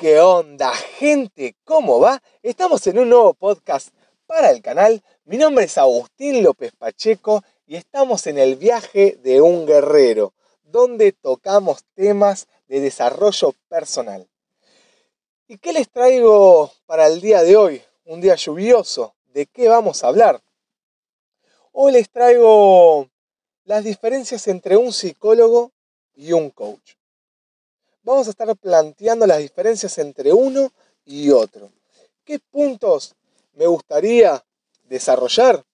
¿Qué onda, gente? ¿Cómo va? Estamos en un nuevo podcast para el canal. Mi nombre es Agustín López Pacheco y estamos en el viaje de un guerrero, donde tocamos temas de desarrollo personal. ¿Y qué les traigo para el día de hoy? Un día lluvioso. ¿De qué vamos a hablar? Hoy les traigo las diferencias entre un psicólogo y un coach vamos a estar planteando las diferencias entre uno y otro. ¿Qué puntos me gustaría desarrollar?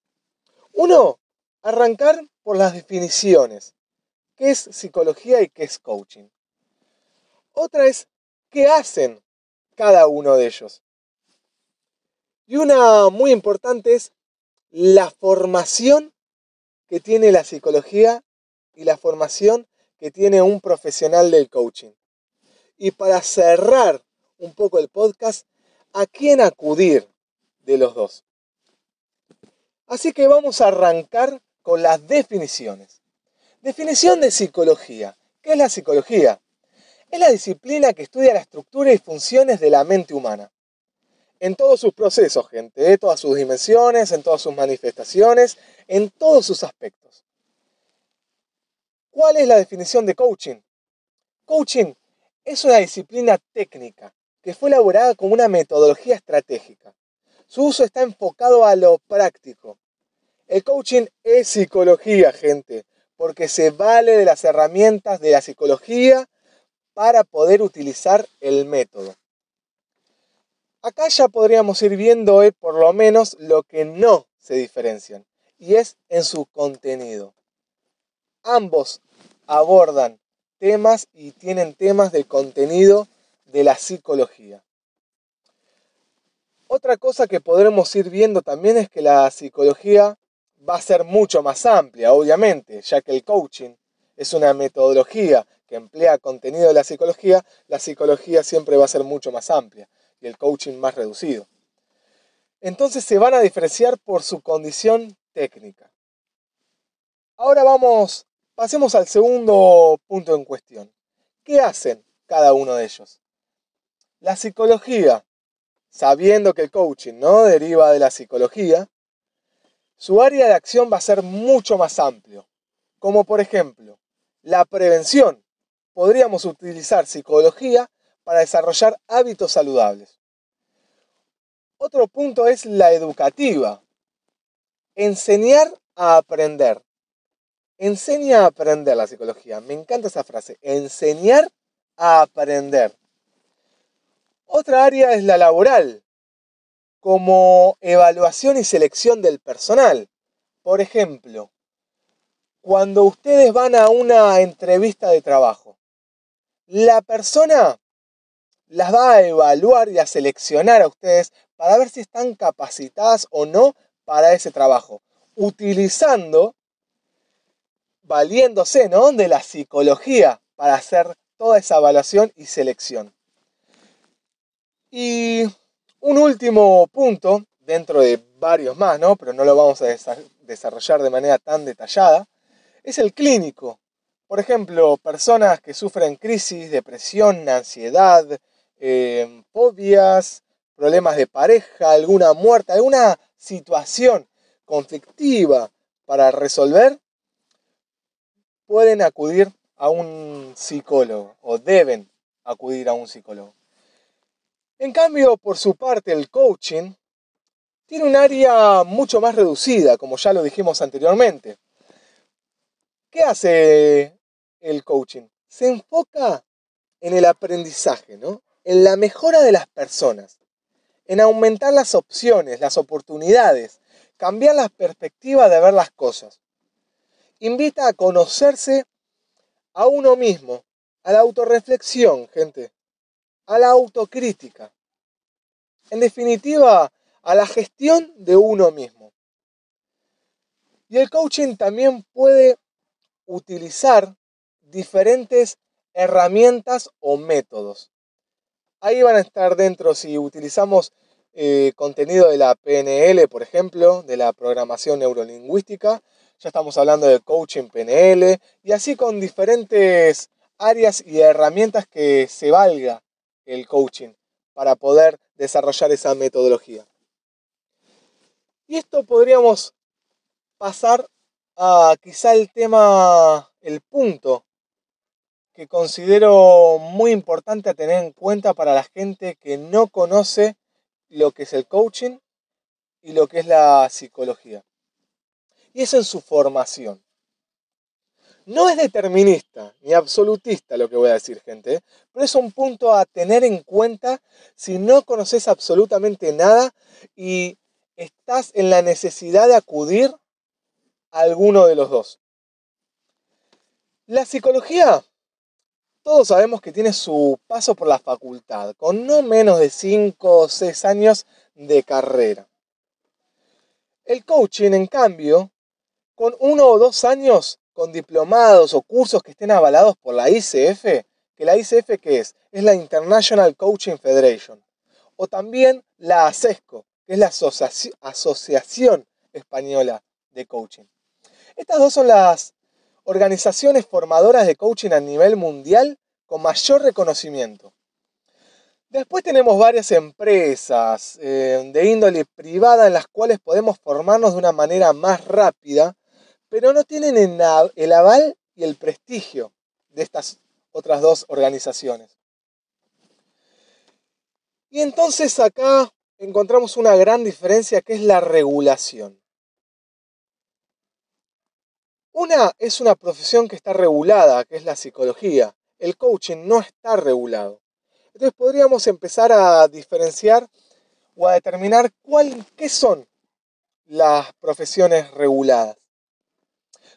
Uno, arrancar por las definiciones. ¿Qué es psicología y qué es coaching? Otra es, ¿qué hacen cada uno de ellos? Y una muy importante es la formación que tiene la psicología y la formación que tiene un profesional del coaching. Y para cerrar un poco el podcast, ¿a quién acudir de los dos? Así que vamos a arrancar con las definiciones. Definición de psicología. ¿Qué es la psicología? Es la disciplina que estudia la estructura y funciones de la mente humana. En todos sus procesos, gente, en todas sus dimensiones, en todas sus manifestaciones, en todos sus aspectos. ¿Cuál es la definición de coaching? Coaching es una disciplina técnica que fue elaborada como una metodología estratégica. Su uso está enfocado a lo práctico. El coaching es psicología, gente, porque se vale de las herramientas de la psicología para poder utilizar el método. Acá ya podríamos ir viendo eh, por lo menos lo que no se diferencian, y es en su contenido. Ambos abordan temas y tienen temas de contenido de la psicología. Otra cosa que podremos ir viendo también es que la psicología va a ser mucho más amplia, obviamente, ya que el coaching es una metodología que emplea contenido de la psicología, la psicología siempre va a ser mucho más amplia y el coaching más reducido. Entonces se van a diferenciar por su condición técnica. Ahora vamos Pasemos al segundo punto en cuestión. ¿Qué hacen cada uno de ellos? La psicología, sabiendo que el coaching no deriva de la psicología, su área de acción va a ser mucho más amplio. Como por ejemplo, la prevención. Podríamos utilizar psicología para desarrollar hábitos saludables. Otro punto es la educativa. Enseñar a aprender enseña a aprender la psicología. Me encanta esa frase, enseñar a aprender. Otra área es la laboral, como evaluación y selección del personal. Por ejemplo, cuando ustedes van a una entrevista de trabajo, la persona las va a evaluar y a seleccionar a ustedes para ver si están capacitadas o no para ese trabajo, utilizando valiéndose ¿no? de la psicología para hacer toda esa evaluación y selección. Y un último punto, dentro de varios más, ¿no? pero no lo vamos a desarrollar de manera tan detallada, es el clínico. Por ejemplo, personas que sufren crisis, depresión, ansiedad, eh, fobias, problemas de pareja, alguna muerte, alguna situación conflictiva para resolver, pueden acudir a un psicólogo o deben acudir a un psicólogo. En cambio, por su parte, el coaching tiene un área mucho más reducida, como ya lo dijimos anteriormente. ¿Qué hace el coaching? Se enfoca en el aprendizaje, ¿no? en la mejora de las personas, en aumentar las opciones, las oportunidades, cambiar la perspectiva de ver las cosas invita a conocerse a uno mismo, a la autorreflexión, gente, a la autocrítica. En definitiva, a la gestión de uno mismo. Y el coaching también puede utilizar diferentes herramientas o métodos. Ahí van a estar dentro si utilizamos eh, contenido de la PNL, por ejemplo, de la programación neurolingüística, ya estamos hablando de coaching PNL y así con diferentes áreas y herramientas que se valga el coaching para poder desarrollar esa metodología. Y esto podríamos pasar a quizá el tema, el punto que considero muy importante a tener en cuenta para la gente que no conoce lo que es el coaching y lo que es la psicología. Y es en su formación. No es determinista ni absolutista lo que voy a decir, gente, pero es un punto a tener en cuenta si no conoces absolutamente nada y estás en la necesidad de acudir a alguno de los dos. La psicología, todos sabemos que tiene su paso por la facultad, con no menos de 5 o 6 años de carrera. El coaching, en cambio, con uno o dos años con diplomados o cursos que estén avalados por la ICF, que la ICF ¿qué es? Es la International Coaching Federation. O también la ASESCO, que es la Asociación Española de Coaching. Estas dos son las organizaciones formadoras de coaching a nivel mundial con mayor reconocimiento. Después tenemos varias empresas eh, de índole privada en las cuales podemos formarnos de una manera más rápida pero no tienen el aval y el prestigio de estas otras dos organizaciones. Y entonces acá encontramos una gran diferencia que es la regulación. Una es una profesión que está regulada, que es la psicología. El coaching no está regulado. Entonces podríamos empezar a diferenciar o a determinar qué son las profesiones reguladas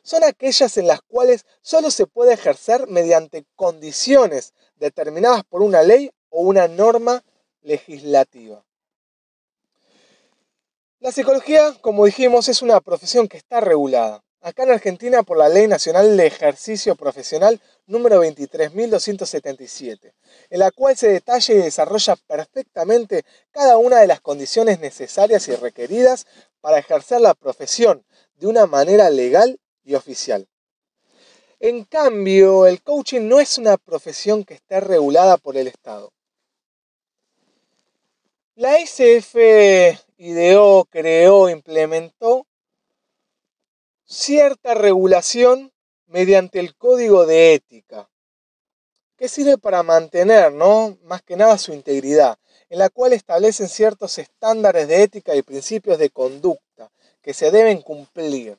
son aquellas en las cuales solo se puede ejercer mediante condiciones determinadas por una ley o una norma legislativa. La psicología, como dijimos, es una profesión que está regulada. Acá en Argentina por la Ley Nacional de Ejercicio Profesional número 23.277, en la cual se detalla y desarrolla perfectamente cada una de las condiciones necesarias y requeridas para ejercer la profesión de una manera legal oficial. En cambio, el coaching no es una profesión que esté regulada por el Estado. La ICF ideó, creó, implementó cierta regulación mediante el código de ética, que sirve para mantener, ¿no? Más que nada su integridad, en la cual establecen ciertos estándares de ética y principios de conducta que se deben cumplir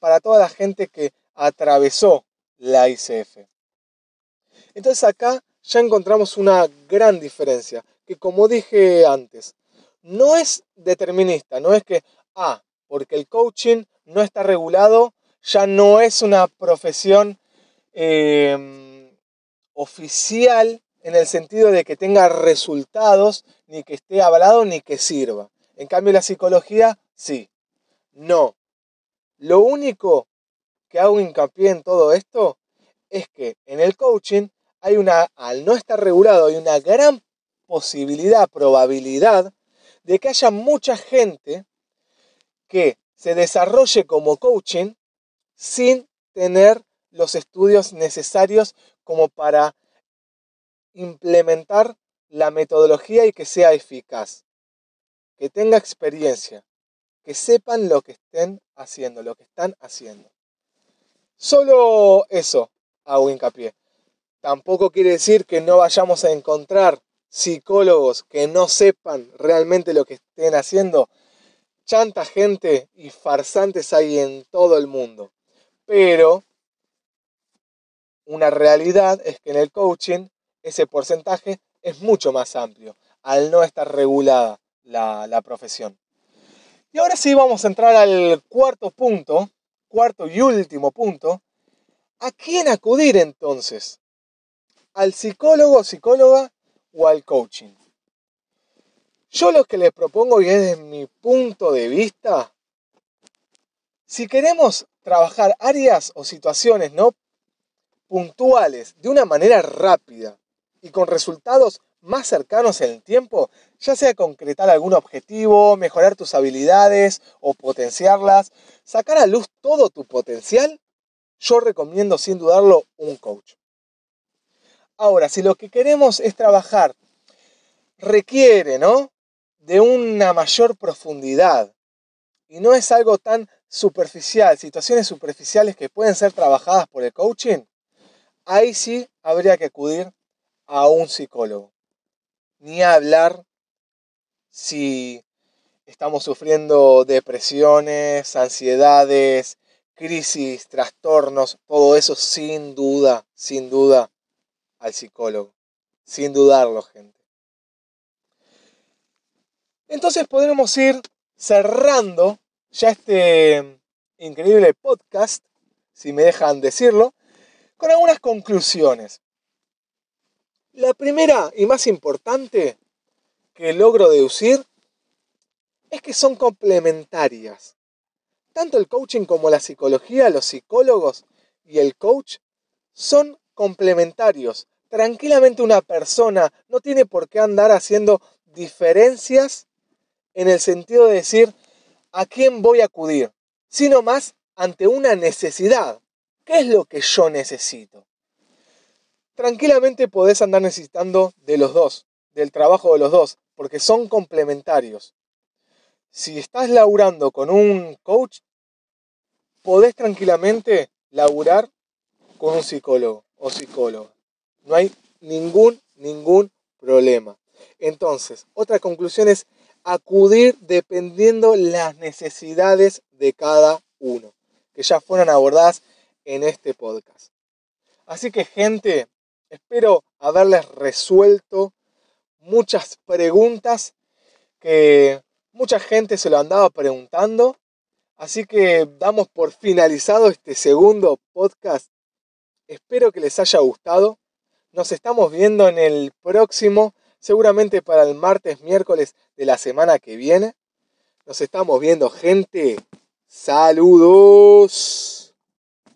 para toda la gente que atravesó la ICF. Entonces acá ya encontramos una gran diferencia, que como dije antes, no es determinista, no es que, ah, porque el coaching no está regulado, ya no es una profesión em, oficial en el sentido de que tenga resultados, ni que esté avalado, ni que sirva. En cambio, la psicología, sí. No, lo único que hago hincapié en todo esto es que en el coaching hay una, al no estar regulado, hay una gran posibilidad, probabilidad de que haya mucha gente que se desarrolle como coaching sin tener los estudios necesarios como para implementar la metodología y que sea eficaz, que tenga experiencia, que sepan lo que estén haciendo, lo que están haciendo. Solo eso hago hincapié. Tampoco quiere decir que no vayamos a encontrar psicólogos que no sepan realmente lo que estén haciendo. Chanta gente y farsantes hay en todo el mundo. Pero una realidad es que en el coaching ese porcentaje es mucho más amplio al no estar regulada la, la profesión. Y ahora sí vamos a entrar al cuarto punto, cuarto y último punto. ¿A quién acudir entonces? ¿Al psicólogo, psicóloga o al coaching? Yo lo que les propongo y es desde mi punto de vista, si queremos trabajar áreas o situaciones no puntuales de una manera rápida y con resultados más cercanos en el tiempo, ya sea concretar algún objetivo, mejorar tus habilidades o potenciarlas, sacar a luz todo tu potencial, yo recomiendo sin dudarlo un coach. Ahora, si lo que queremos es trabajar, requiere, ¿no? De una mayor profundidad. Y no es algo tan superficial, situaciones superficiales que pueden ser trabajadas por el coaching, ahí sí habría que acudir a un psicólogo. Ni hablar si estamos sufriendo depresiones, ansiedades, crisis, trastornos, todo eso sin duda, sin duda al psicólogo. Sin dudarlo, gente. Entonces podremos ir cerrando ya este increíble podcast, si me dejan decirlo, con algunas conclusiones. La primera y más importante que logro deducir es que son complementarias. Tanto el coaching como la psicología, los psicólogos y el coach son complementarios. Tranquilamente una persona no tiene por qué andar haciendo diferencias en el sentido de decir a quién voy a acudir, sino más ante una necesidad. ¿Qué es lo que yo necesito? Tranquilamente podés andar necesitando de los dos, del trabajo de los dos, porque son complementarios. Si estás laburando con un coach, podés tranquilamente laburar con un psicólogo o psicóloga. No hay ningún, ningún problema. Entonces, otra conclusión es acudir dependiendo las necesidades de cada uno, que ya fueron abordadas en este podcast. Así que gente, espero haberles resuelto muchas preguntas que mucha gente se lo andaba preguntando. Así que damos por finalizado este segundo podcast. Espero que les haya gustado. Nos estamos viendo en el próximo seguramente para el martes, miércoles de la semana que viene. Nos estamos viendo, gente. Saludos.